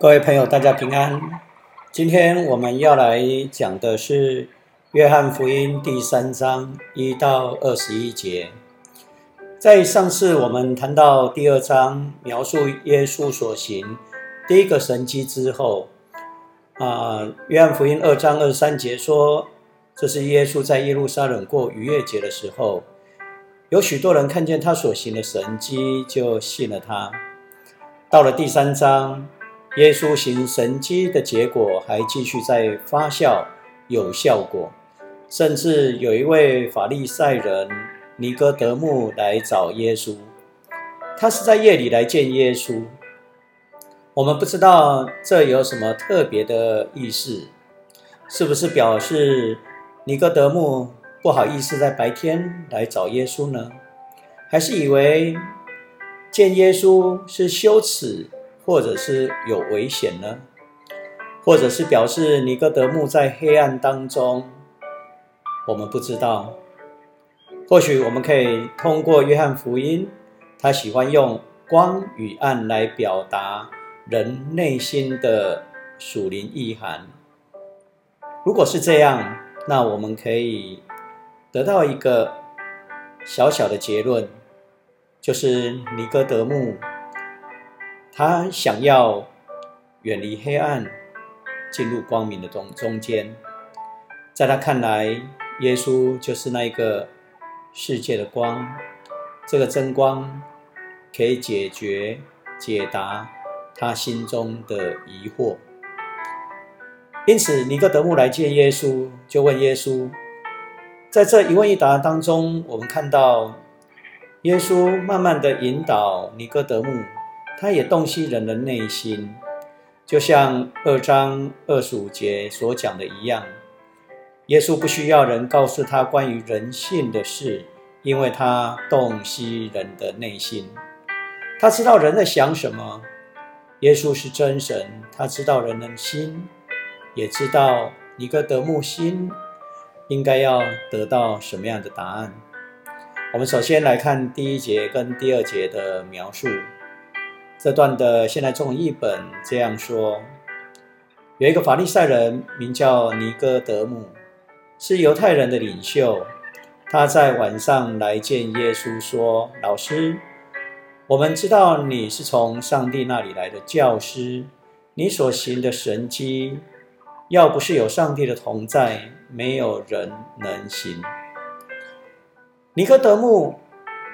各位朋友，大家平安。今天我们要来讲的是《约翰福音》第三章一到二十一节。在上次我们谈到第二章描述耶稣所行第一个神迹之后，啊，《约翰福音》二章二十三节说，这是耶稣在耶路撒冷过逾越节的时候，有许多人看见他所行的神迹，就信了他。到了第三章。耶稣行神迹的结果还继续在发酵，有效果，甚至有一位法利赛人尼哥德慕来找耶稣，他是在夜里来见耶稣。我们不知道这有什么特别的意思，是不是表示尼哥德慕不好意思在白天来找耶稣呢？还是以为见耶稣是羞耻？或者是有危险呢？或者是表示尼哥德慕在黑暗当中？我们不知道。或许我们可以通过约翰福音，他喜欢用光与暗来表达人内心的属灵意涵。如果是这样，那我们可以得到一个小小的结论，就是尼哥德慕。他想要远离黑暗，进入光明的中中间。在他看来，耶稣就是那一个世界的光。这个真光可以解决、解答他心中的疑惑。因此，尼哥德慕来见耶稣，就问耶稣。在这一问一答当中，我们看到耶稣慢慢的引导尼哥德慕。他也洞悉人的内心，就像二章二十五节所讲的一样。耶稣不需要人告诉他关于人性的事，因为他洞悉人的内心，他知道人在想什么。耶稣是真神，他知道人的心，也知道尼哥德慕心应该要得到什么样的答案。我们首先来看第一节跟第二节的描述。这段的现代中文译本这样说：有一个法利赛人名叫尼哥德姆，是犹太人的领袖。他在晚上来见耶稣，说：“老师，我们知道你是从上帝那里来的教师，你所行的神迹，要不是有上帝的同在，没有人能行。”尼哥德姆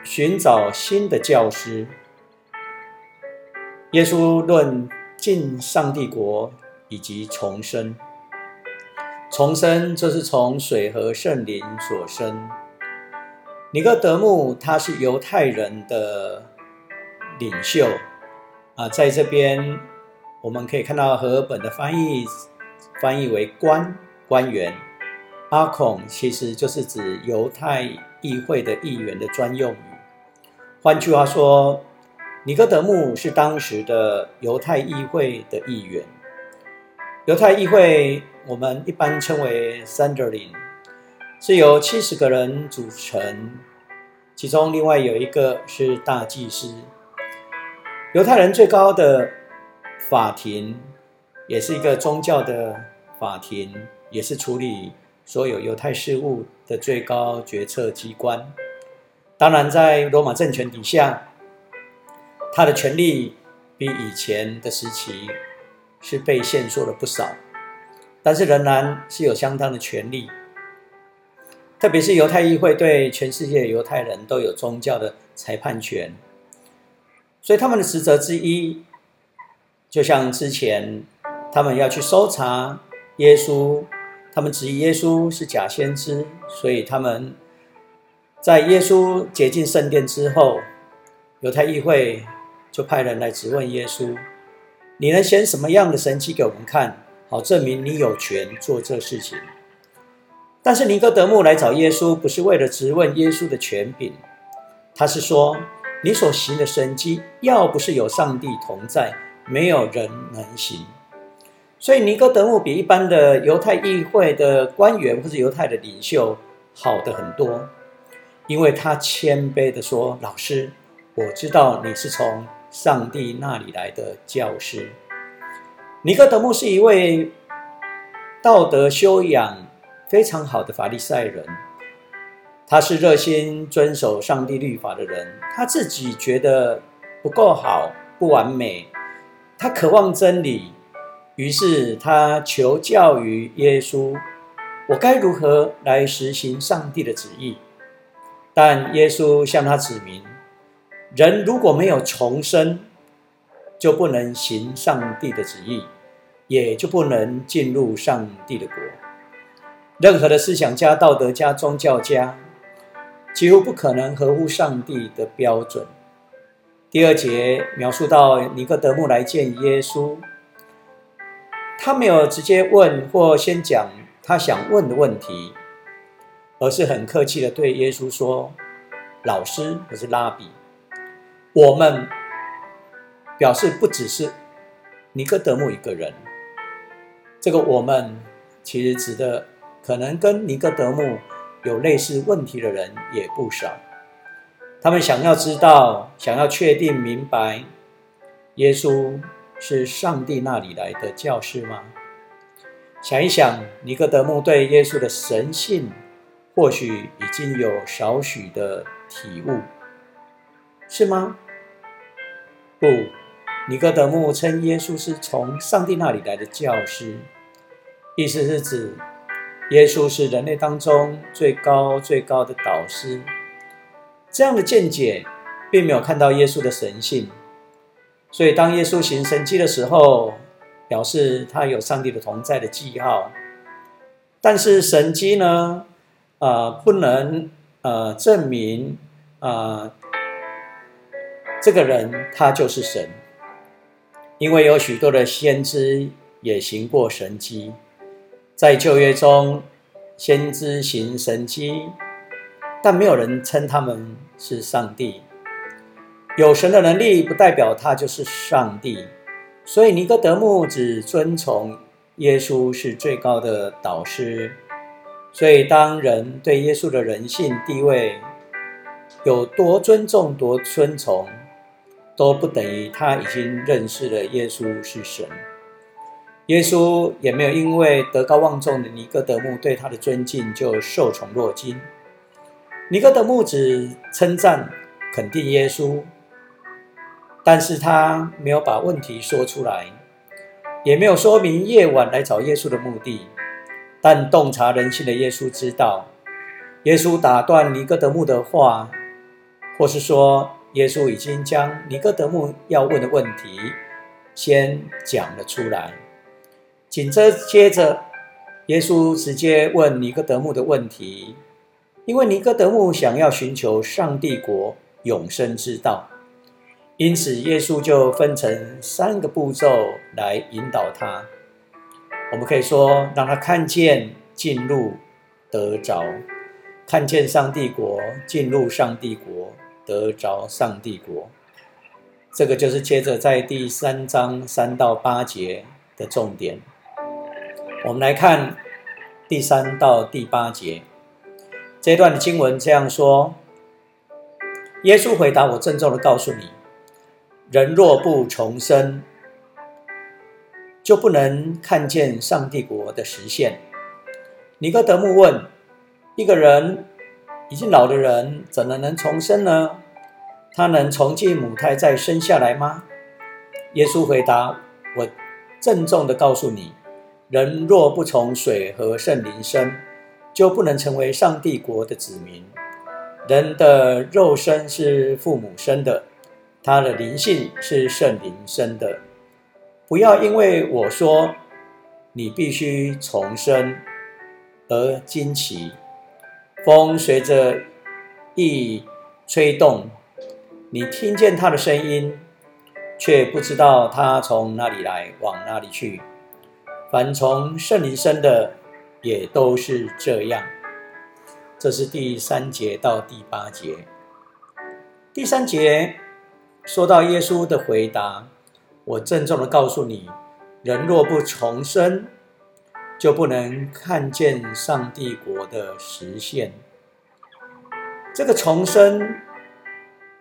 寻找新的教师。耶稣论进上帝国以及重生，重生就是从水和圣灵所生。尼哥德慕他是犹太人的领袖啊，在这边我们可以看到和本的翻译翻译为官官员，阿孔其实就是指犹太议会的议员的专用语。换句话说。尼哥德慕是当时的犹太议会的议员。犹太议会我们一般称为 Sanhedrin，是由七十个人组成，其中另外有一个是大祭司。犹太人最高的法庭，也是一个宗教的法庭，也是处理所有犹太事务的最高决策机关。当然，在罗马政权底下。他的权力比以前的时期是被限缩了不少，但是仍然是有相当的权力。特别是犹太议会对全世界犹太人都有宗教的裁判权，所以他们的职责之一，就像之前他们要去搜查耶稣，他们质疑耶稣是假先知，所以他们在耶稣洁净圣殿之后，犹太议会。就派人来质问耶稣：“你能显什么样的神迹给我们看，好证明你有权做这事情？”但是尼哥德慕来找耶稣，不是为了质问耶稣的权柄，他是说：“你所行的神迹，要不是有上帝同在，没有人能行。”所以尼哥德慕比一般的犹太议会的官员或者犹太的领袖好的很多，因为他谦卑的说：“老师，我知道你是从。”上帝那里来的教师，尼哥德穆是一位道德修养非常好的法利赛人，他是热心遵守上帝律法的人，他自己觉得不够好、不完美，他渴望真理，于是他求教于耶稣：我该如何来实行上帝的旨意？但耶稣向他指明，人如果没有重生，就不能行上帝的旨意，也就不能进入上帝的国。任何的思想家、道德家、宗教家，几乎不可能合乎上帝的标准。第二节描述到尼哥德慕来见耶稣，他没有直接问或先讲他想问的问题。而是很客气的对耶稣说：“老师，我是拉比。”我们表示不只是尼哥德慕一个人。这个我们其实指的可能跟尼哥德慕有类似问题的人也不少。他们想要知道，想要确定明白，耶稣是上帝那里来的教师吗？想一想，尼哥德慕对耶稣的神性。或许已经有少许的体悟，是吗？不，尼哥德慕称耶稣是从上帝那里来的教师，意思是指耶稣是人类当中最高最高的导师。这样的见解并没有看到耶稣的神性，所以当耶稣行神迹的时候，表示他有上帝的同在的记号。但是神迹呢？啊，不能呃证明啊，这个人他就是神，因为有许多的先知也行过神迹，在旧约中，先知行神迹，但没有人称他们是上帝。有神的能力不代表他就是上帝，所以尼哥德牧只遵从耶稣是最高的导师。所以，当人对耶稣的人性地位有多尊重、多尊崇，都不等于他已经认识了耶稣是神。耶稣也没有因为德高望重的尼哥德牧对他的尊敬就受宠若惊。尼哥德牧只称赞、肯定耶稣，但是他没有把问题说出来，也没有说明夜晚来找耶稣的目的。但洞察人性的耶稣知道，耶稣打断尼哥德慕的话，或是说耶稣已经将尼哥德慕要问的问题先讲了出来。紧着接着，耶稣直接问尼哥德慕的问题，因为尼哥德慕想要寻求上帝国永生之道，因此耶稣就分成三个步骤来引导他。我们可以说，让他看见进入得着，看见上帝国进入上帝国得着上帝国。这个就是接着在第三章三到八节的重点。我们来看第三到第八节这段的经文这样说：耶稣回答我，郑重的告诉你，人若不重生。就不能看见上帝国的实现。尼哥德慕问：“一个人已经老的人，怎么能重生呢？他能重进母胎再生下来吗？”耶稣回答：“我郑重的告诉你，人若不从水和圣灵生，就不能成为上帝国的子民。人的肉身是父母生的，他的灵性是圣灵生的。”不要因为我说你必须重生而惊奇。风随着意吹动，你听见它的声音，却不知道它从哪里来，往哪里去。凡从圣灵生的，也都是这样。这是第三节到第八节。第三节说到耶稣的回答。我郑重的告诉你，人若不重生，就不能看见上帝国的实现。这个重生，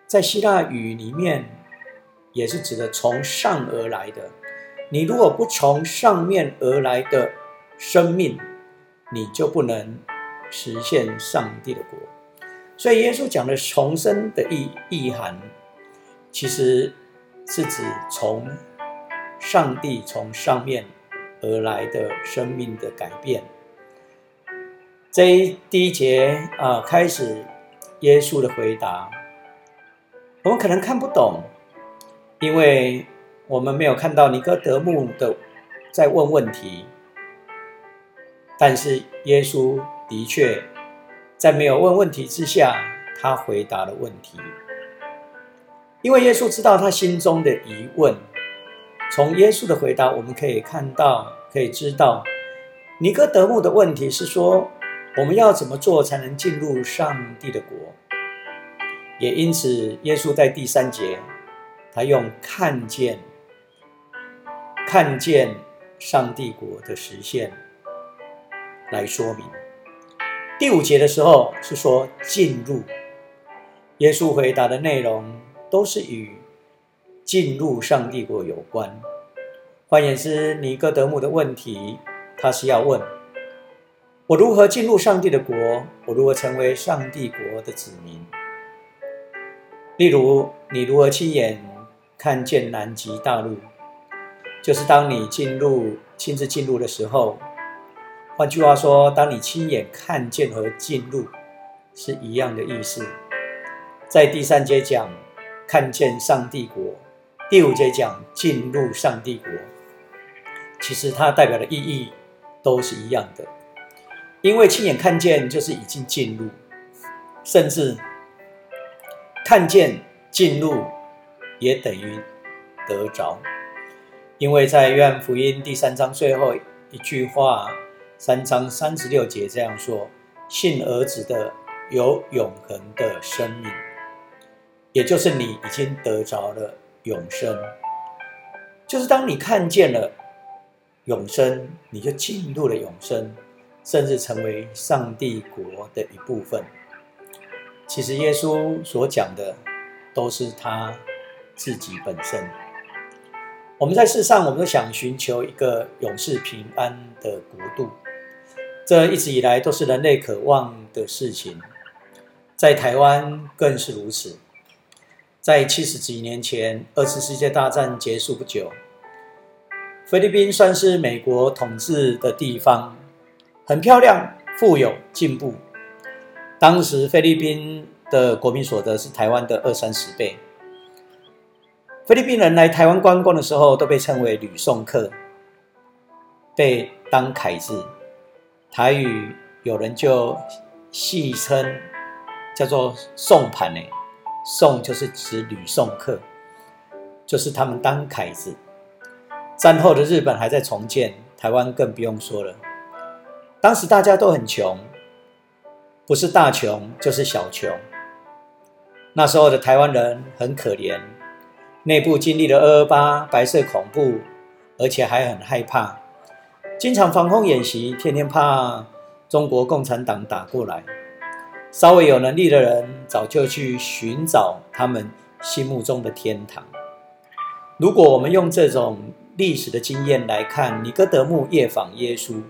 在希腊语里面，也是指的从上而来的，你如果不从上面而来的生命，你就不能实现上帝的国。所以耶稣讲的重生的意意涵，其实是指从上帝从上面而来的生命的改变。这一第一节啊，开始耶稣的回答，我们可能看不懂，因为我们没有看到尼哥德牧的在问问题。但是耶稣的确在没有问问题之下，他回答了问题。因为耶稣知道他心中的疑问，从耶稣的回答我们可以看到，可以知道尼哥德牧的问题是说，我们要怎么做才能进入上帝的国？也因此，耶稣在第三节，他用看见、看见上帝国的实现。来说明第五节的时候是说进入，耶稣回答的内容都是与进入上帝国有关。换言之，尼哥德姆的问题，他是要问：我如何进入上帝的国？我如何成为上帝国的子民？例如，你如何亲眼看见南极大陆？就是当你进入、亲自进入的时候。换句话说，当你亲眼看见和进入是一样的意思。在第三节讲看见上帝国，第五节讲进入上帝国，其实它代表的意义都是一样的。因为亲眼看见就是已经进入，甚至看见进入也等于得着。因为在约翰福音第三章最后一句话。三章三十六节这样说：“信儿子的有永恒的生命，也就是你已经得着了永生。就是当你看见了永生，你就进入了永生，甚至成为上帝国的一部分。其实耶稣所讲的都是他自己本身。我们在世上，我们都想寻求一个永世平安的国度。”这一直以来都是人类渴望的事情，在台湾更是如此。在七十几年前，二次世界大战结束不久，菲律宾算是美国统治的地方，很漂亮、富有、进步。当时菲律宾的国民所得是台湾的二三十倍。菲律宾人来台湾观光的时候，都被称为旅送客，被当凯子。台语有人就戏称叫做“送盘”呢，“送”就是指旅送客，就是他们当凯子。战后的日本还在重建，台湾更不用说了。当时大家都很穷，不是大穷就是小穷。那时候的台湾人很可怜，内部经历了二二八白色恐怖，而且还很害怕。经常防空演习，天天怕中国共产党打过来。稍微有能力的人，早就去寻找他们心目中的天堂。如果我们用这种历史的经验来看尼哥德牧夜访耶稣，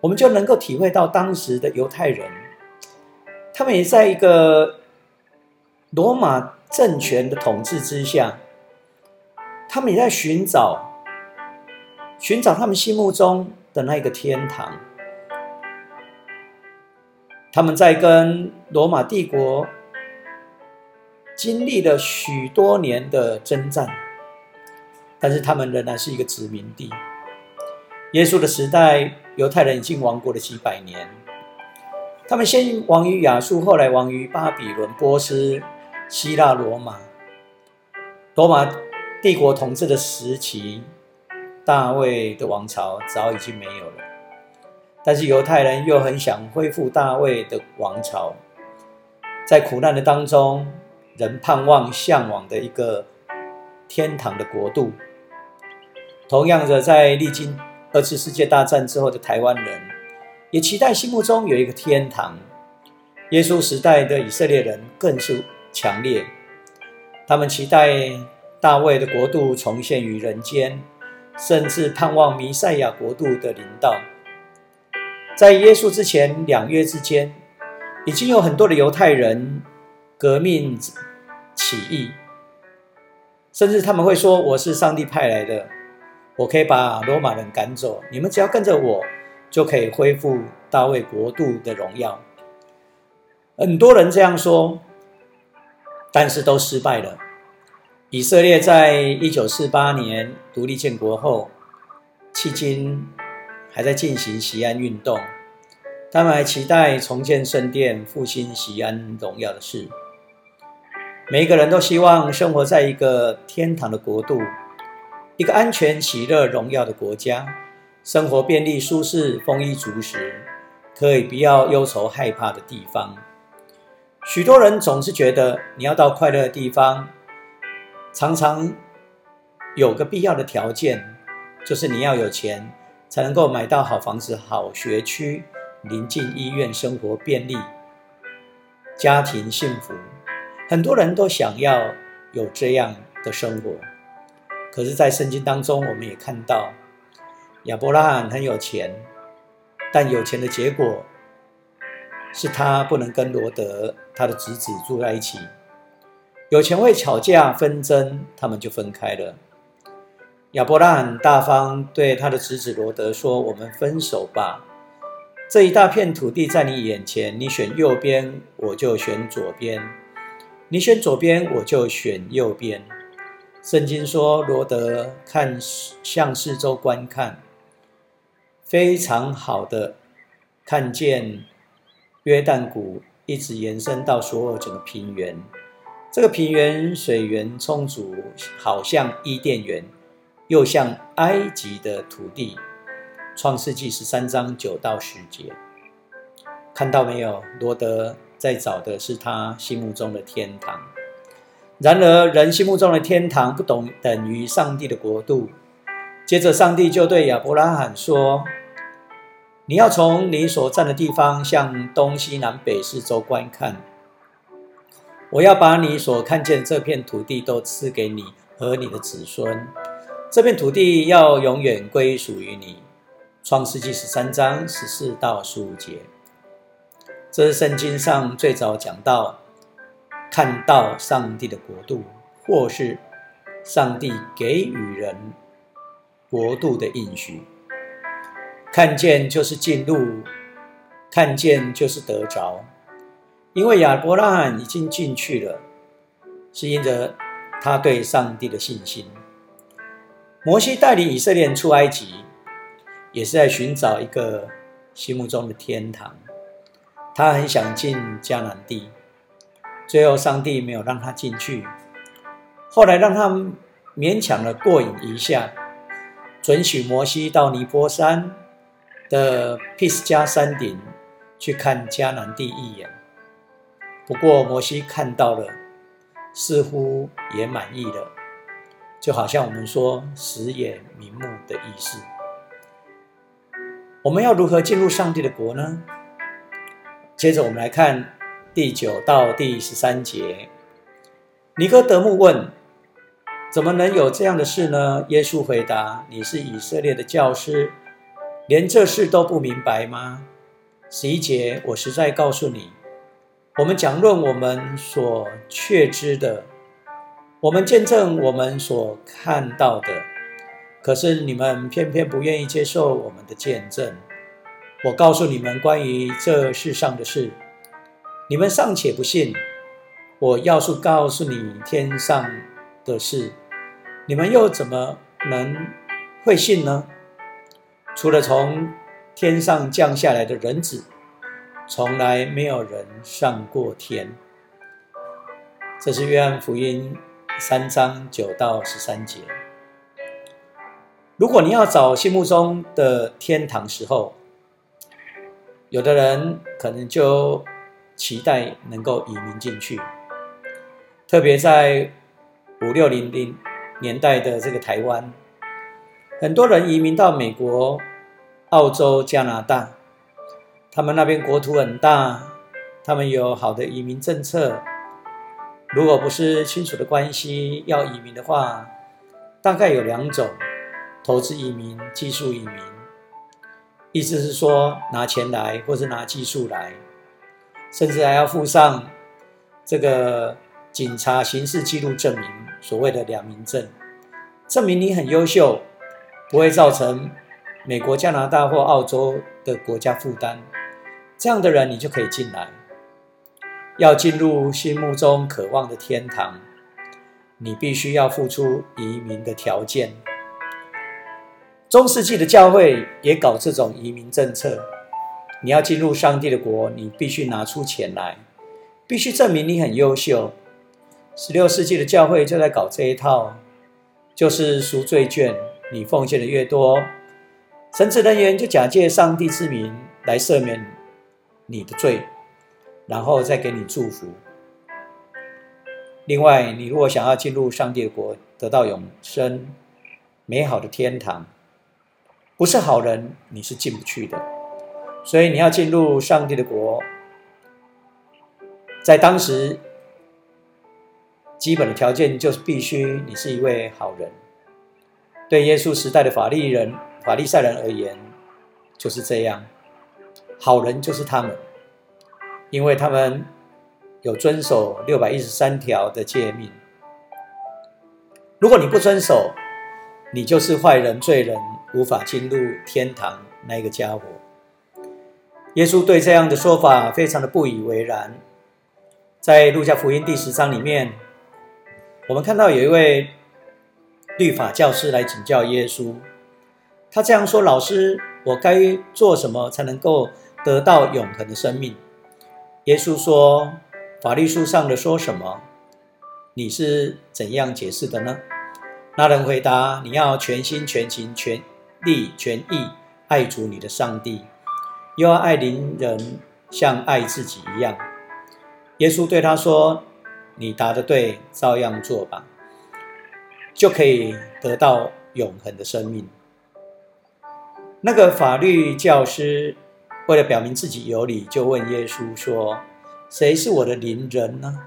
我们就能够体会到当时的犹太人，他们也在一个罗马政权的统治之下，他们也在寻找。寻找他们心目中的那个天堂。他们在跟罗马帝国经历了许多年的征战，但是他们仍然是一个殖民地。耶稣的时代，犹太人已经亡国了几百年。他们先亡于亚述，后来亡于巴比伦、波斯、希腊、罗马。罗马帝国统治的时期。大卫的王朝早已经没有了，但是犹太人又很想恢复大卫的王朝。在苦难的当中，人盼望向往的一个天堂的国度。同样的，在历经二次世界大战之后的台湾人，也期待心目中有一个天堂。耶稣时代的以色列人更是强烈，他们期待大卫的国度重现于人间。甚至盼望弥赛亚国度的临到。在耶稣之前两月之间，已经有很多的犹太人革命起义，甚至他们会说：“我是上帝派来的，我可以把罗马人赶走，你们只要跟着我，就可以恢复大卫国度的荣耀。”很多人这样说，但是都失败了。以色列在一九四八年独立建国后，迄今还在进行西安运动。他们还期待重建圣殿、复兴西安荣耀的事。每一个人都希望生活在一个天堂的国度，一个安全、喜乐、荣耀的国家，生活便利、舒适、丰衣足食，可以不要忧愁害怕的地方。许多人总是觉得，你要到快乐的地方。常常有个必要的条件，就是你要有钱，才能够买到好房子、好学区、临近医院、生活便利、家庭幸福。很多人都想要有这样的生活，可是，在圣经当中，我们也看到亚伯拉罕很有钱，但有钱的结果是他不能跟罗德他的侄子住在一起。有钱会吵架纷争，他们就分开了。亚伯拉罕大方对他的侄子罗德说：“我们分手吧。这一大片土地在你眼前，你选右边，我就选左边；你选左边，我就选右边。”圣经说，罗德看向四周观看，非常好的看见约旦谷一直延伸到所有整个平原。这个平原水源充足，好像伊甸园，又像埃及的土地。创世纪十三章九到十节，看到没有？罗德在找的是他心目中的天堂。然而，人心目中的天堂不等等于上帝的国度。接着，上帝就对亚伯拉罕说：“你要从你所站的地方向东西南北四周观看。”我要把你所看见这片土地都赐给你和你的子孙，这片土地要永远归属于你。创世纪十三章十四到十五节，这是圣经上最早讲到看到上帝的国度，或是上帝给予人国度的应许。看见就是进入，看见就是得着。因为亚伯拉罕已经进去了，是因着他对上帝的信心。摩西带领以色列人出埃及，也是在寻找一个心目中的天堂。他很想进迦南地，最后上帝没有让他进去，后来让他勉强的过瘾一下，准许摩西到尼泊山的毗斯加山顶去看迦南地一眼。不过摩西看到了，似乎也满意了，就好像我们说“死也瞑目”的意思。我们要如何进入上帝的国呢？接着我们来看第九到第十三节。尼哥德木问：“怎么能有这样的事呢？”耶稣回答：“你是以色列的教师，连这事都不明白吗？”十一节，我实在告诉你。我们讲论我们所确知的，我们见证我们所看到的，可是你们偏偏不愿意接受我们的见证。我告诉你们关于这世上的事，你们尚且不信；我要是告诉你天上的事，你们又怎么能会信呢？除了从天上降下来的人子。从来没有人上过天。这是约翰福音三章九到十三节。如果你要找心目中的天堂时候，有的人可能就期待能够移民进去，特别在五六零零年代的这个台湾，很多人移民到美国、澳洲、加拿大。他们那边国土很大，他们有好的移民政策。如果不是亲属的关系要移民的话，大概有两种：投资移民、技术移民，意思是说拿钱来，或是拿技术来，甚至还要附上这个警察刑事记录证明，所谓的两民证，证明你很优秀，不会造成美国、加拿大或澳洲的国家负担。这样的人，你就可以进来。要进入心目中渴望的天堂，你必须要付出移民的条件。中世纪的教会也搞这种移民政策。你要进入上帝的国，你必须拿出钱来，必须证明你很优秀。十六世纪的教会就在搞这一套，就是赎罪券，你奉献的越多，神职人员就假借上帝之名来赦免你的罪，然后再给你祝福。另外，你如果想要进入上帝的国，得到永生、美好的天堂。不是好人，你是进不去的。所以你要进入上帝的国，在当时基本的条件就是必须你是一位好人。对耶稣时代的法利人、法利赛人而言，就是这样。好人就是他们，因为他们有遵守六百一十三条的诫命。如果你不遵守，你就是坏人、罪人。无法进入天堂那个家伙，耶稣对这样的说法非常的不以为然。在路加福音第十章里面，我们看到有一位律法教师来请教耶稣，他这样说：“老师，我该做什么才能够得到永恒的生命？”耶稣说：“法律书上的说什么？你是怎样解释的呢？”那人回答：“你要全心、全情、全。”力全意爱主你的上帝，又要爱邻人像爱自己一样。耶稣对他说：“你答的对，照样做吧，就可以得到永恒的生命。”那个法律教师为了表明自己有理，就问耶稣说：“谁是我的邻人呢？”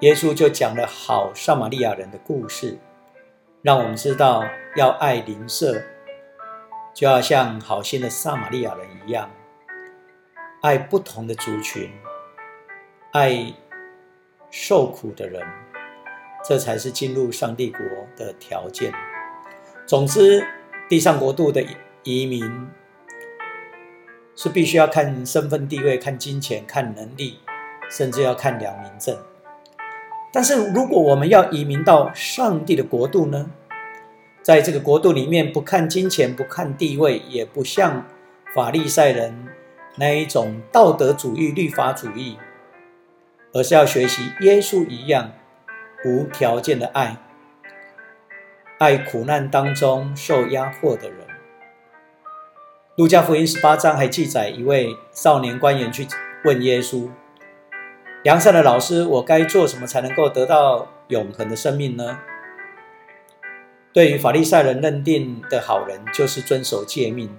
耶稣就讲了好撒玛利亚人的故事。让我们知道，要爱邻舍，就要像好心的撒玛利亚人一样，爱不同的族群，爱受苦的人，这才是进入上帝国的条件。总之，地上国度的移民是必须要看身份地位、看金钱、看能力，甚至要看良民证。但是，如果我们要移民到上帝的国度呢？在这个国度里面，不看金钱，不看地位，也不像法利赛人那一种道德主义、律法主义，而是要学习耶稣一样无条件的爱，爱苦难当中受压迫的人。路加福音十八章还记载，一位少年官员去问耶稣。良善的老师，我该做什么才能够得到永恒的生命呢？对于法利赛人认定的好人，就是遵守诫命。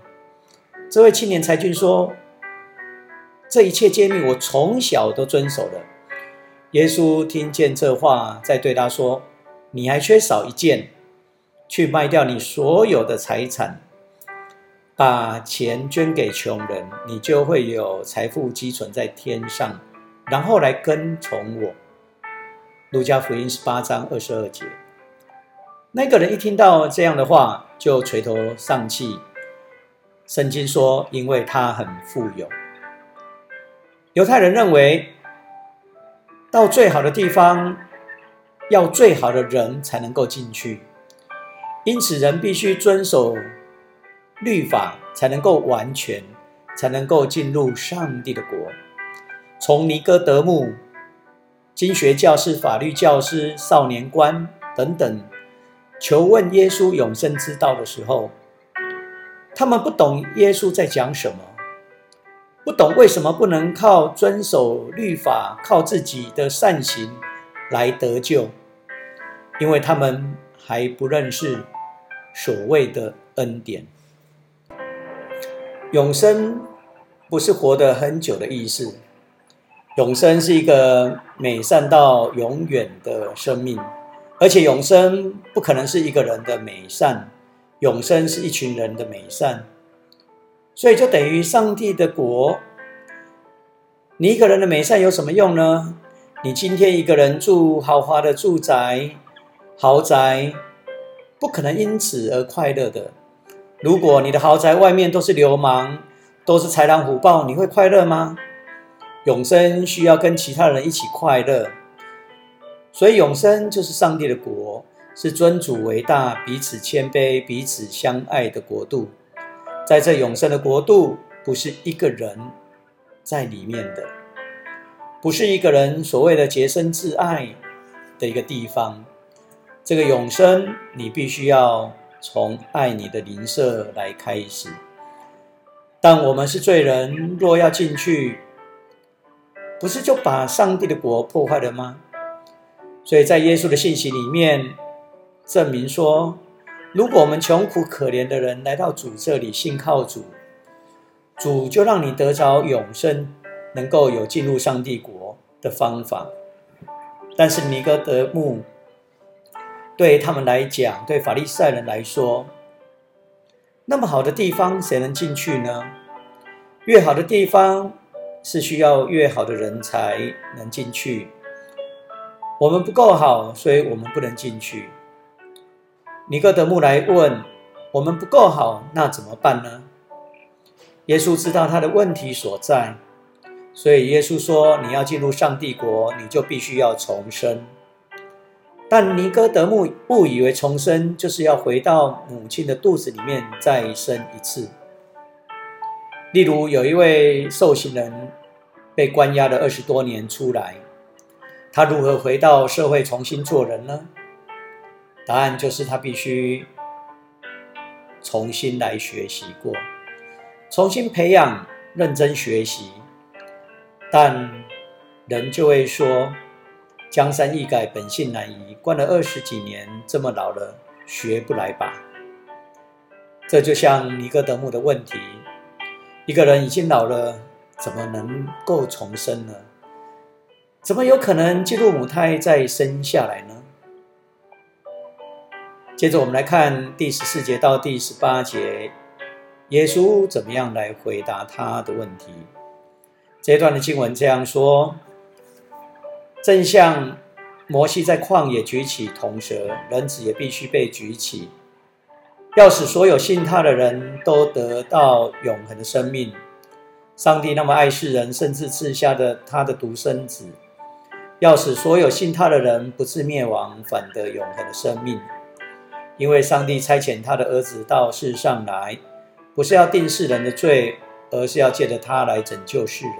这位青年才俊说：“这一切诫命，我从小都遵守了。”耶稣听见这话，再对他说：“你还缺少一件，去卖掉你所有的财产，把钱捐给穷人，你就会有财富积存在天上。”然后来跟从我。路加福音十八章二十二节，那个人一听到这样的话，就垂头丧气。圣经说，因为他很富有。犹太人认为，到最好的地方，要最好的人才能够进去，因此人必须遵守律法，才能够完全，才能够进入上帝的国。从尼哥德牧、经学教师、法律教师、少年官等等求问耶稣永生之道的时候，他们不懂耶稣在讲什么，不懂为什么不能靠遵守律法、靠自己的善行来得救，因为他们还不认识所谓的恩典。永生不是活得很久的意思。永生是一个美善到永远的生命，而且永生不可能是一个人的美善，永生是一群人的美善，所以就等于上帝的国。你一个人的美善有什么用呢？你今天一个人住豪华的住宅、豪宅，不可能因此而快乐的。如果你的豪宅外面都是流氓，都是豺狼虎豹，你会快乐吗？永生需要跟其他人一起快乐，所以永生就是上帝的国，是尊主为大、彼此谦卑、彼此相爱的国度。在这永生的国度，不是一个人。在里面的，不是一个人所谓的洁身自爱的一个地方。这个永生，你必须要从爱你的邻舍来开始。但我们是罪人，若要进去，不是就把上帝的国破坏了吗？所以在耶稣的信息里面证明说，如果我们穷苦可怜的人来到主这里信靠主。主就让你得着永生，能够有进入上帝国的方法。但是尼哥德慕对他们来讲，对法利赛人来说，那么好的地方谁能进去呢？越好的地方是需要越好的人才能进去。我们不够好，所以我们不能进去。尼哥德慕来问：我们不够好，那怎么办呢？耶稣知道他的问题所在，所以耶稣说：“你要进入上帝国，你就必须要重生。”但尼哥德慕误以为重生就是要回到母亲的肚子里面再生一次。例如，有一位受刑人被关押了二十多年出来，他如何回到社会重新做人呢？答案就是他必须重新来学习过。重新培养，认真学习，但人就会说：“江山易改，本性难移。”关了二十几年，这么老了，学不来吧？这就像尼哥德慕的问题：一个人已经老了，怎么能够重生呢？怎么有可能进入母胎再生下来呢？接着我们来看第十四节到第十八节。耶稣怎么样来回答他的问题？这一段的经文这样说：正像摩西在旷野举起铜蛇，人子也必须被举起，要使所有信他的人都得到永恒的生命。上帝那么爱世人，甚至赐下的他的独生子，要使所有信他的人不至灭亡，反得永恒的生命。因为上帝差遣他的儿子到世上来。不是要定世人的罪，而是要借着他来拯救世人。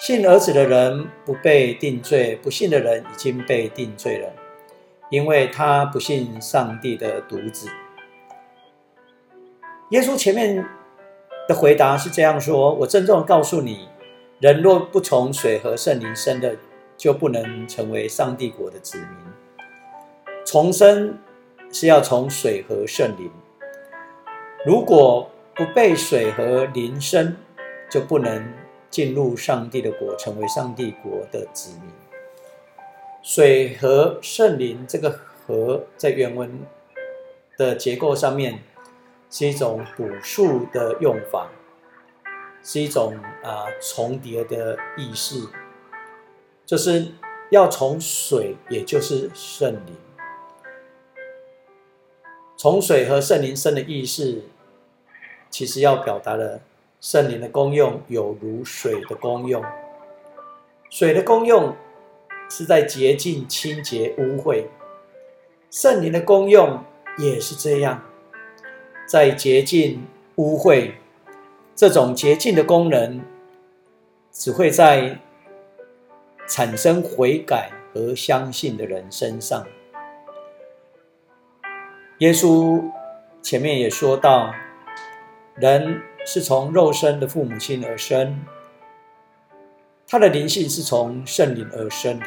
信儿子的人不被定罪，不信的人已经被定罪了，因为他不信上帝的独子。耶稣前面的回答是这样说：“我郑重告诉你，人若不从水和圣灵生的，就不能成为上帝国的子民。重生是要从水和圣灵。”如果不被水和灵生，就不能进入上帝的国，成为上帝国的子民。水和圣灵这个“和”在原文的结构上面是一种补数的用法，是一种啊重叠的意思，就是要从水，也就是圣灵。从水和圣灵生的意思，其实要表达的圣灵的功用有如水的功用。水的功用是在洁净、清洁污秽，圣灵的功用也是这样，在洁净污秽。这种洁净的功能，只会在产生悔改和相信的人身上。耶稣前面也说到，人是从肉身的父母亲而生，他的灵性是从圣灵而生的。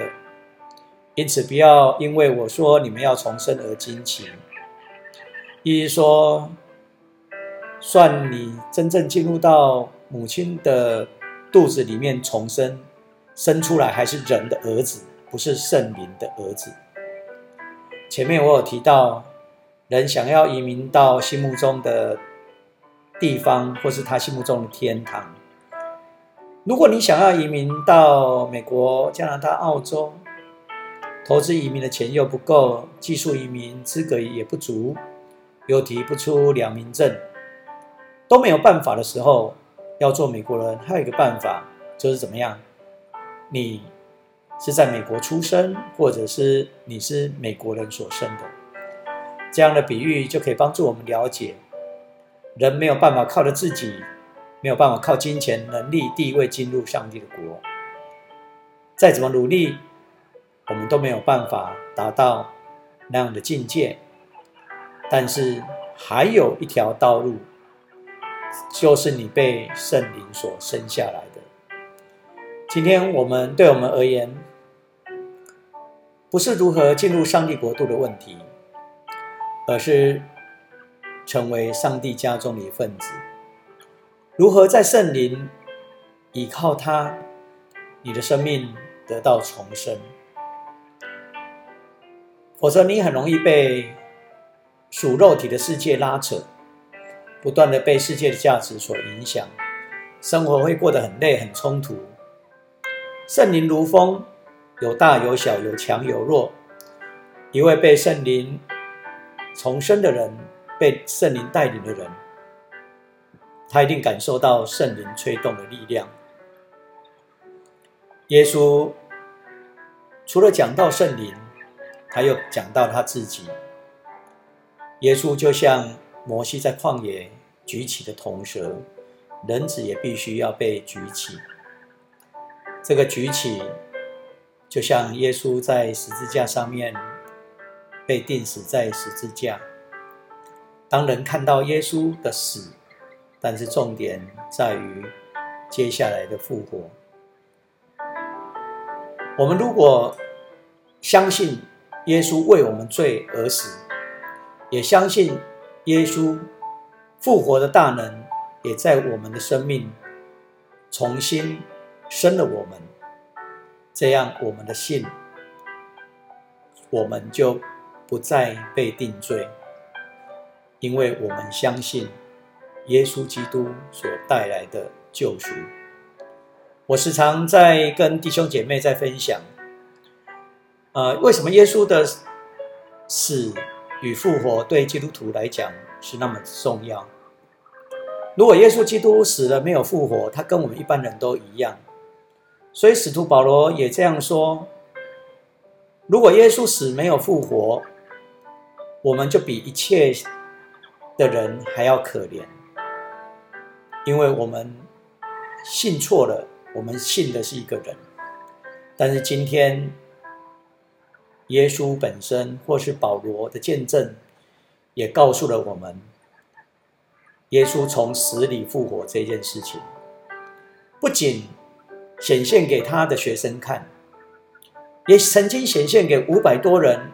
因此，不要因为我说你们要重生而惊奇。意思说，算你真正进入到母亲的肚子里面重生，生出来还是人的儿子，不是圣灵的儿子。前面我有提到。人想要移民到心目中的地方，或是他心目中的天堂。如果你想要移民到美国、加拿大、澳洲，投资移民的钱又不够，技术移民资格也不足，又提不出两民证，都没有办法的时候，要做美国人，还有一个办法就是怎么样？你是在美国出生，或者是你是美国人所生的，这样的比喻就可以帮助我们了解，人没有办法靠着自己。没有办法靠金钱、能力、地位进入上帝的国，再怎么努力，我们都没有办法达到那样的境界。但是还有一条道路，就是你被圣灵所生下来的。今天我们对我们而言，不是如何进入上帝国度的问题，而是成为上帝家中的一份子。如何在圣灵依靠他，你的生命得到重生？否则你很容易被属肉体的世界拉扯，不断的被世界的价值所影响，生活会过得很累、很冲突。圣灵如风，有大有小，有强有弱。一位被圣灵重生的人，被圣灵带领的人。他一定感受到圣灵吹动的力量。耶稣除了讲到圣灵，他又讲到他自己。耶稣就像摩西在旷野举起的铜蛇，人子也必须要被举起。这个举起，就像耶稣在十字架上面被钉死在十字架。当人看到耶稣的死，但是重点在于接下来的复活。我们如果相信耶稣为我们罪而死，也相信耶稣复活的大能也在我们的生命重新生了我们，这样我们的信，我们就不再被定罪，因为我们相信。耶稣基督所带来的救赎，我时常在跟弟兄姐妹在分享。呃，为什么耶稣的死与复活对基督徒来讲是那么重要？如果耶稣基督死了没有复活，他跟我们一般人都一样。所以使徒保罗也这样说：如果耶稣死没有复活，我们就比一切的人还要可怜。因为我们信错了，我们信的是一个人，但是今天耶稣本身或是保罗的见证，也告诉了我们，耶稣从死里复活这件事情，不仅显现给他的学生看，也曾经显现给五百多人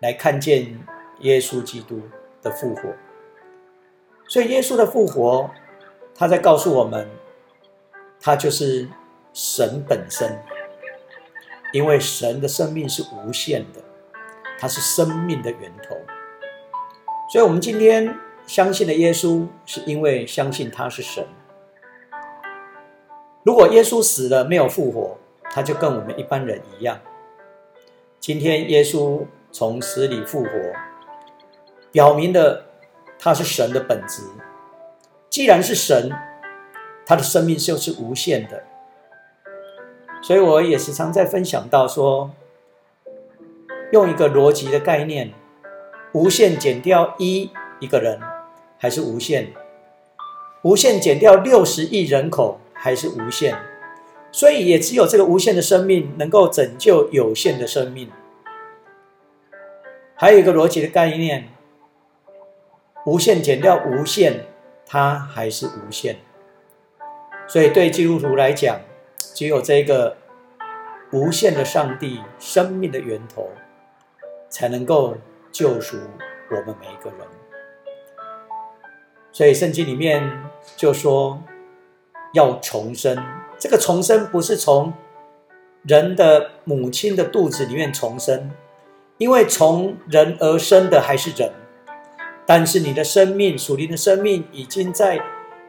来看见耶稣基督的复活，所以耶稣的复活。他在告诉我们，他就是神本身，因为神的生命是无限的，他是生命的源头。所以，我们今天相信的耶稣，是因为相信他是神。如果耶稣死了没有复活，他就跟我们一般人一样。今天耶稣从死里复活，表明了他是神的本质。既然是神，他的生命就是无限的，所以我也时常在分享到说，用一个逻辑的概念，无限减掉一一个人还是无限，无限减掉六十亿人口还是无限，所以也只有这个无限的生命能够拯救有限的生命。还有一个逻辑的概念，无限减掉无限。它还是无限，所以对基督徒来讲，只有这个无限的上帝生命的源头，才能够救赎我们每一个人。所以圣经里面就说要重生，这个重生不是从人的母亲的肚子里面重生，因为从人而生的还是人，但是你的生命，属灵的生命，已经在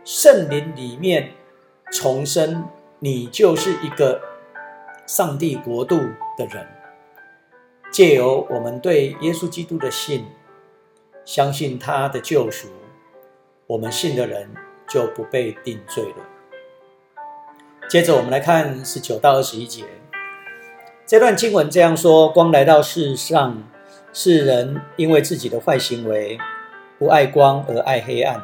圣灵里面重生，你就是一个上帝国度的人。借由我们对耶稣基督的信，相信他的救赎，我们信的人就不被定罪了。接着我们来看十九到二十一节，这段经文这样说：光来到世上，世人因为自己的坏行为，不爱光而爱黑暗。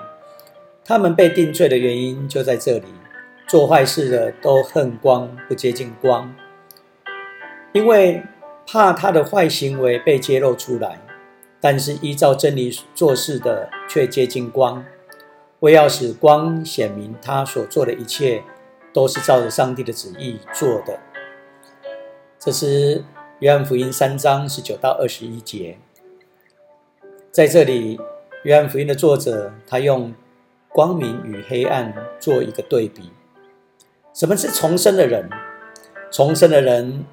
他们被定罪的原因就在这里：做坏事的都恨光，不接近光，因为。怕他的坏行为被揭露出来，但是依照真理做事的却接近光，为要使光显明他所做的一切都是照着上帝的旨意做的。这是约翰福音三章十九到二十一节。在这里，约翰福音的作者他用光明与黑暗做一个对比。什么是重生的人？重生的人。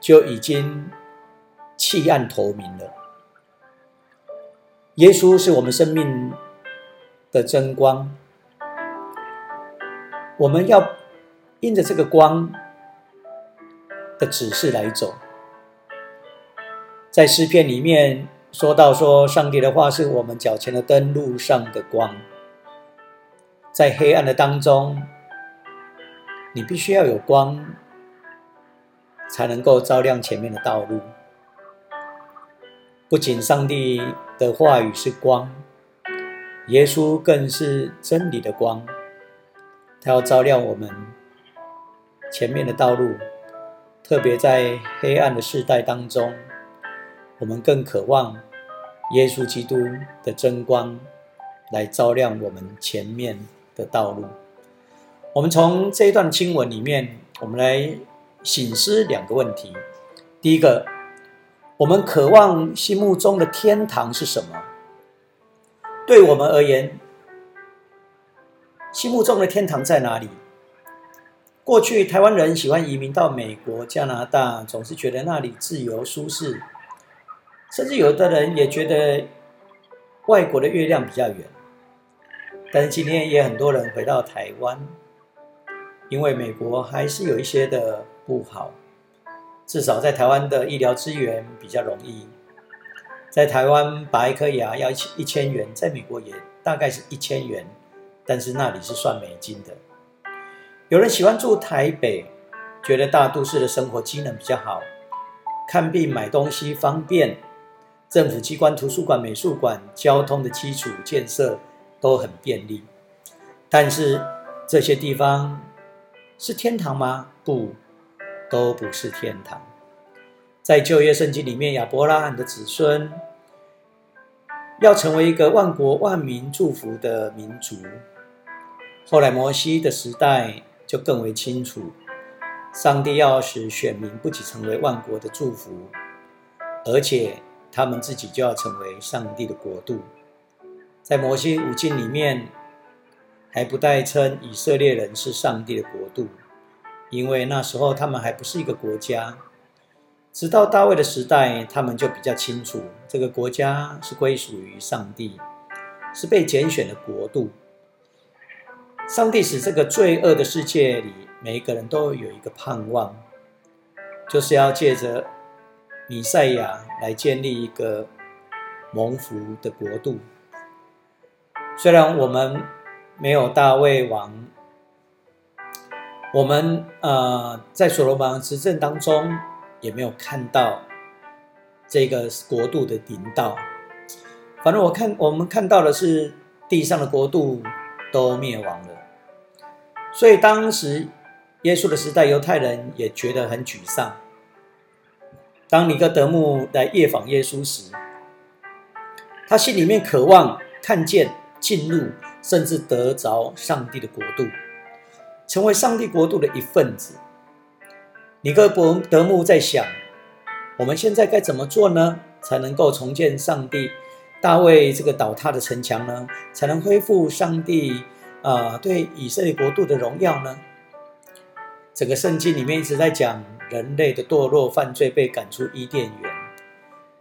就已经弃暗投明了。耶稣是我们生命的真光，我们要因着这个光的指示来走。在诗篇里面说到说，上帝的话是我们脚前的灯，路上的光。在黑暗的当中，你必须要有光。才能够照亮前面的道路。不仅上帝的话语是光，耶稣更是真理的光。他要照亮我们前面的道路，特别在黑暗的世代当中，我们更渴望耶稣基督的真光来照亮我们前面的道路。我们从这一段经文里面，我们来。醒思两个问题：第一个，我们渴望心目中的天堂是什么？对我们而言，心目中的天堂在哪里？过去台湾人喜欢移民到美国、加拿大，总是觉得那里自由舒适，甚至有的人也觉得外国的月亮比较圆。但是今天也很多人回到台湾，因为美国还是有一些的。不好，至少在台湾的医疗资源比较容易。在台湾拔一颗牙要一千元，在美国也大概是一千元，但是那里是算美金的。有人喜欢住台北，觉得大都市的生活机能比较好，看病买东西方便，政府机关、图书馆、美术馆、交通的基础建设都很便利。但是这些地方是天堂吗？不。都不是天堂。在旧约圣经里面，亚伯拉罕的子孙要成为一个万国万民祝福的民族。后来摩西的时代就更为清楚，上帝要使选民不仅成为万国的祝福，而且他们自己就要成为上帝的国度。在摩西五经里面，还不代称以色列人是上帝的国度。因为那时候他们还不是一个国家，直到大卫的时代，他们就比较清楚这个国家是归属于上帝，是被拣选的国度。上帝使这个罪恶的世界里，每一个人都有一个盼望，就是要借着米赛亚来建立一个蒙福的国度。虽然我们没有大卫王。我们呃，在所罗门执政当中，也没有看到这个国度的领导。反正我看，我们看到的是地上的国度都灭亡了。所以当时耶稣的时代，犹太人也觉得很沮丧。当尼哥德牧来夜访耶稣时，他心里面渴望看见、进入，甚至得着上帝的国度。成为上帝国度的一份子。尼哥伯德牧在想：我们现在该怎么做呢？才能够重建上帝大卫这个倒塌的城墙呢？才能恢复上帝啊对以色列国度的荣耀呢？整个圣经里面一直在讲人类的堕落、犯罪，被赶出伊甸园，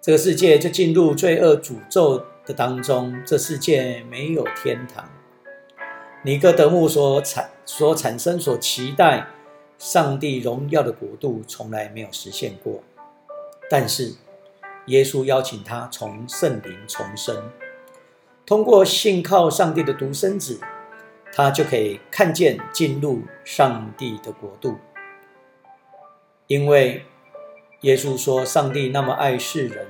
这个世界就进入罪恶、诅咒的当中，这世界没有天堂。尼哥德牧所产所产生、所期待上帝荣耀的国度，从来没有实现过。但是，耶稣邀请他从圣灵重生，通过信靠上帝的独生子，他就可以看见进入上帝的国度。因为耶稣说：“上帝那么爱世人，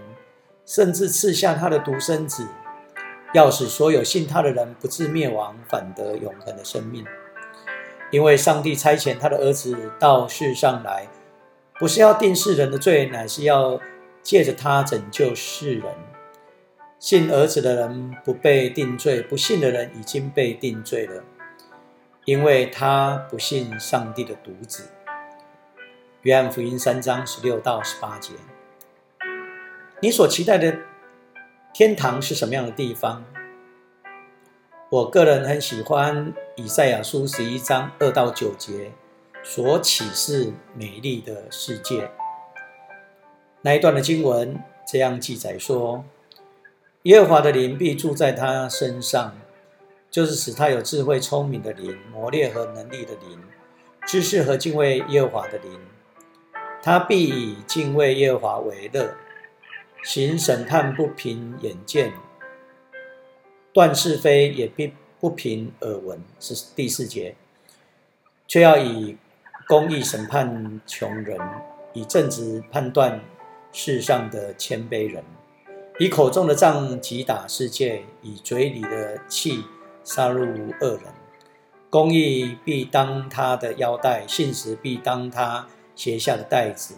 甚至赐下他的独生子。”要使所有信他的人不至灭亡，反得永恒的生命。因为上帝差遣他的儿子到世上来，不是要定世人的罪，乃是要借着他拯救世人。信儿子的人不被定罪，不信的人已经被定罪了，因为他不信上帝的独子。约翰福音三章十六到十八节，你所期待的。天堂是什么样的地方？我个人很喜欢以赛亚书十一章二到九节所启示美丽的世界那一段的经文，这样记载说：耶和华的灵必住在他身上，就是使他有智慧聪明的灵、磨练和能力的灵、知识和敬畏耶和华的灵。他必以敬畏耶和华为乐。行审判不凭眼见，断是非也必不凭耳闻，是第四节，却要以公义审判穷人，以正直判断世上的谦卑人，以口中的杖击打世界，以嘴里的气杀戮恶人。公义必当他的腰带，信实必当他斜下的袋子，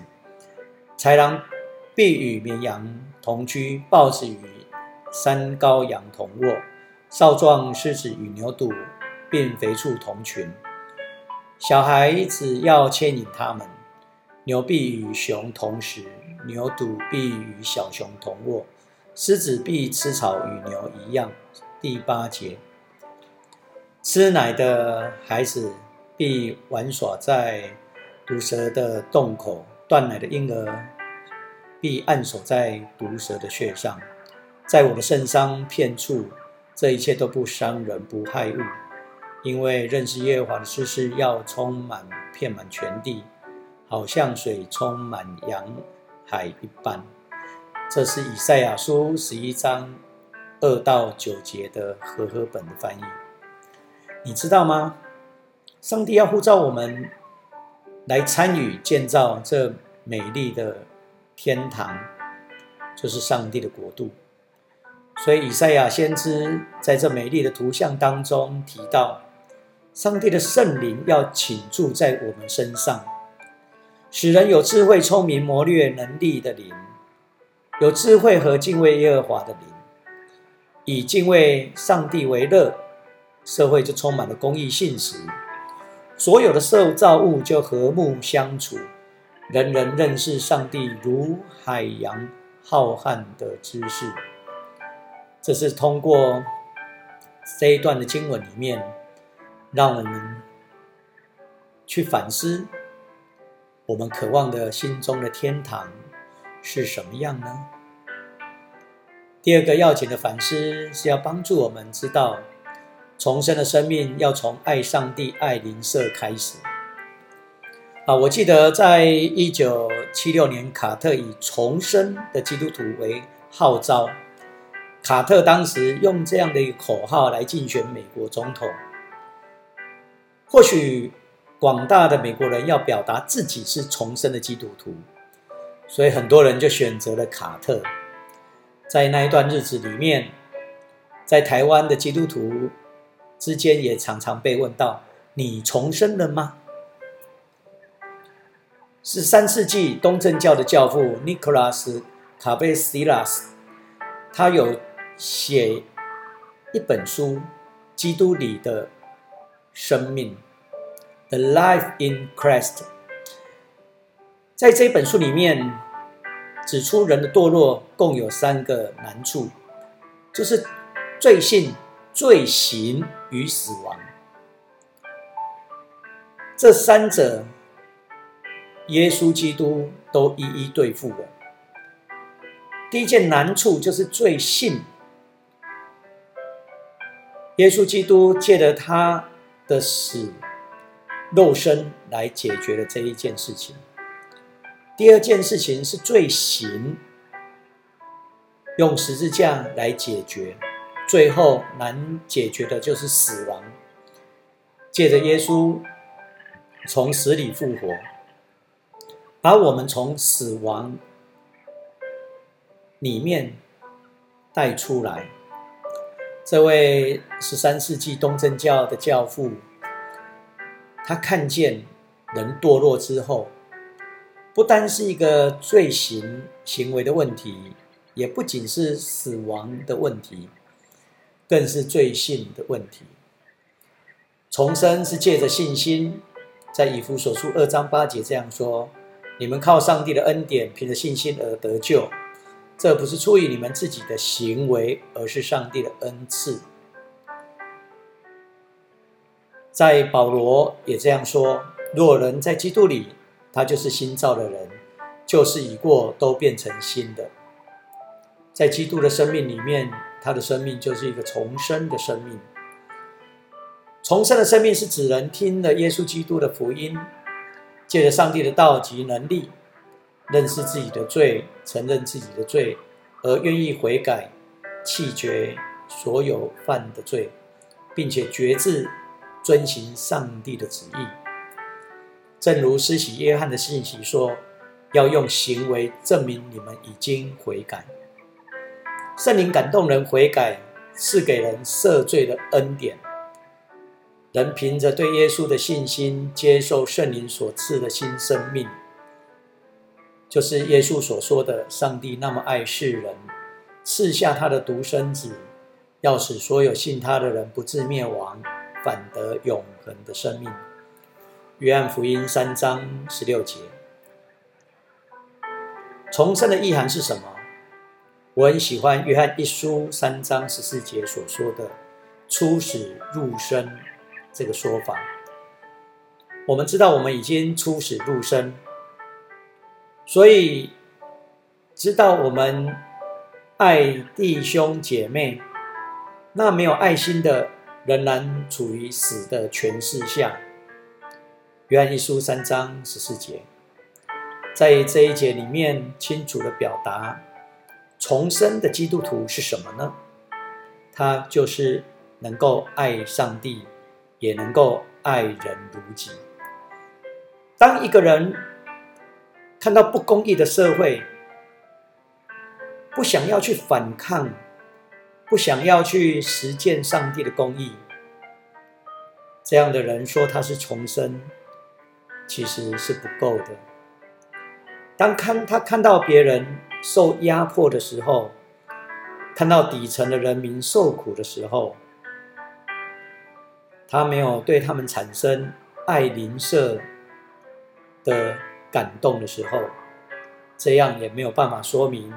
豺狼。必与绵羊同居，豹子与山羔羊同卧，少壮狮子与牛犊并肥畜同群。小孩子要牵引他们，牛必与熊同食，牛犊必与小熊同卧，狮子必吃草与牛一样。第八节，吃奶的孩子必玩耍在毒蛇的洞口，断奶的婴儿。必按守在毒蛇的穴上，在我的圣伤片处，这一切都不伤人不害物，因为认识耶和华的知识要充满遍满全地，好像水充满洋海一般。这是以赛亚书十一章二到九节的和合本的翻译。你知道吗？上帝要呼召我们来参与建造这美丽的。天堂就是上帝的国度，所以以赛亚先知在这美丽的图像当中提到，上帝的圣灵要倾注在我们身上，使人有智慧、聪明、谋略能力的灵，有智慧和敬畏耶和华的灵，以敬畏上帝为乐，社会就充满了公益信实，所有的受造物就和睦相处。人人认识上帝如海洋浩瀚的知识，这是通过这一段的经文里面，让我们去反思我们渴望的心中的天堂是什么样呢？第二个要紧的反思是要帮助我们知道，重生的生命要从爱上帝、爱灵舍开始。啊，我记得在一九七六年，卡特以重生的基督徒为号召，卡特当时用这样的一个口号来竞选美国总统。或许广大的美国人要表达自己是重生的基督徒，所以很多人就选择了卡特。在那一段日子里面，在台湾的基督徒之间也常常被问到：“你重生了吗？”是三世纪东正教的教父 Nicholas 卡贝西拉斯，他有写一本书《基督里的生命》（The Life in Christ）。在这本书里面，指出人的堕落共有三个难处，就是罪性、罪行与死亡。这三者。耶稣基督都一一对付了。第一件难处就是罪性，耶稣基督借着他的死、肉身来解决了这一件事情。第二件事情是罪行，用十字架来解决。最后难解决的就是死亡。借着耶稣从死里复活，把我们从死亡里面带出来。这位十三世纪东正教的教父，他看见人堕落之后，不单是一个罪行行为的问题，也不仅是死亡的问题。更是罪性的问题。重生是借着信心，在以弗所书二章八节这样说：“你们靠上帝的恩典，凭着信心而得救。这不是出于你们自己的行为，而是上帝的恩赐。”在保罗也这样说：“若人在基督里，他就是新造的人，旧事已过，都变成新的。”在基督的生命里面。他的生命就是一个重生的生命。重生的生命是指人听了耶稣基督的福音，借着上帝的道及能力，认识自己的罪，承认自己的罪，而愿意悔改，弃绝所有犯的罪，并且决志遵行上帝的旨意。正如施洗约翰的信息说：“要用行为证明你们已经悔改。”圣灵感动人悔改，赐给人赦罪的恩典。人凭着对耶稣的信心，接受圣灵所赐的新生命，就是耶稣所说的：“上帝那么爱世人，赐下他的独生子，要使所有信他的人不至灭亡，反得永恒的生命。”约翰福音三章十六节。重生的意涵是什么？我很喜欢约翰一书三章十四节所说的“出始入生”这个说法。我们知道我们已经出始入生，所以知道我们爱弟兄姐妹，那没有爱心的仍然处于死的权势下。约翰一书三章十四节，在这一节里面清楚的表达。重生的基督徒是什么呢？他就是能够爱上帝，也能够爱人如己。当一个人看到不公义的社会，不想要去反抗，不想要去实践上帝的公义，这样的人说他是重生，其实是不够的。当看他看到别人。受压迫的时候，看到底层的人民受苦的时候，他没有对他们产生爱邻舍的感动的时候，这样也没有办法说明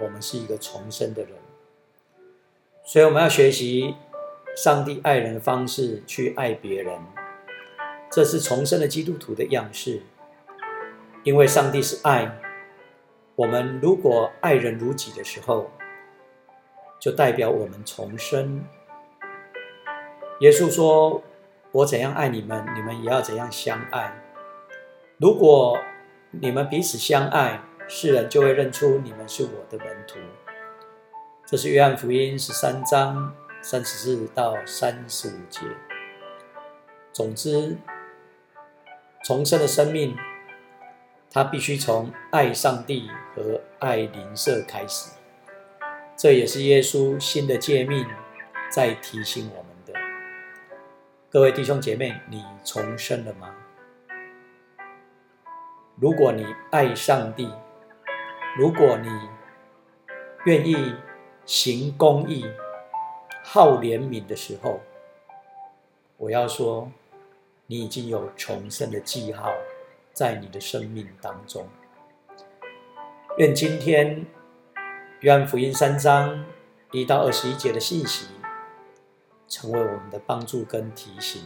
我们是一个重生的人。所以我们要学习上帝爱人的方式去爱别人，这是重生的基督徒的样式，因为上帝是爱。我们如果爱人如己的时候，就代表我们重生。耶稣说：“我怎样爱你们，你们也要怎样相爱。如果你们彼此相爱，世人就会认出你们是我的门徒。”这是约翰福音十三章三十四到三十五节。总之，重生的生命。他必须从爱上帝和爱邻舍开始，这也是耶稣新的诫命，在提醒我们的。各位弟兄姐妹，你重生了吗？如果你爱上帝，如果你愿意行公义、好怜悯的时候，我要说，你已经有重生的记号。在你的生命当中，愿今天约翰福音三章一到二十一节的信息，成为我们的帮助跟提醒。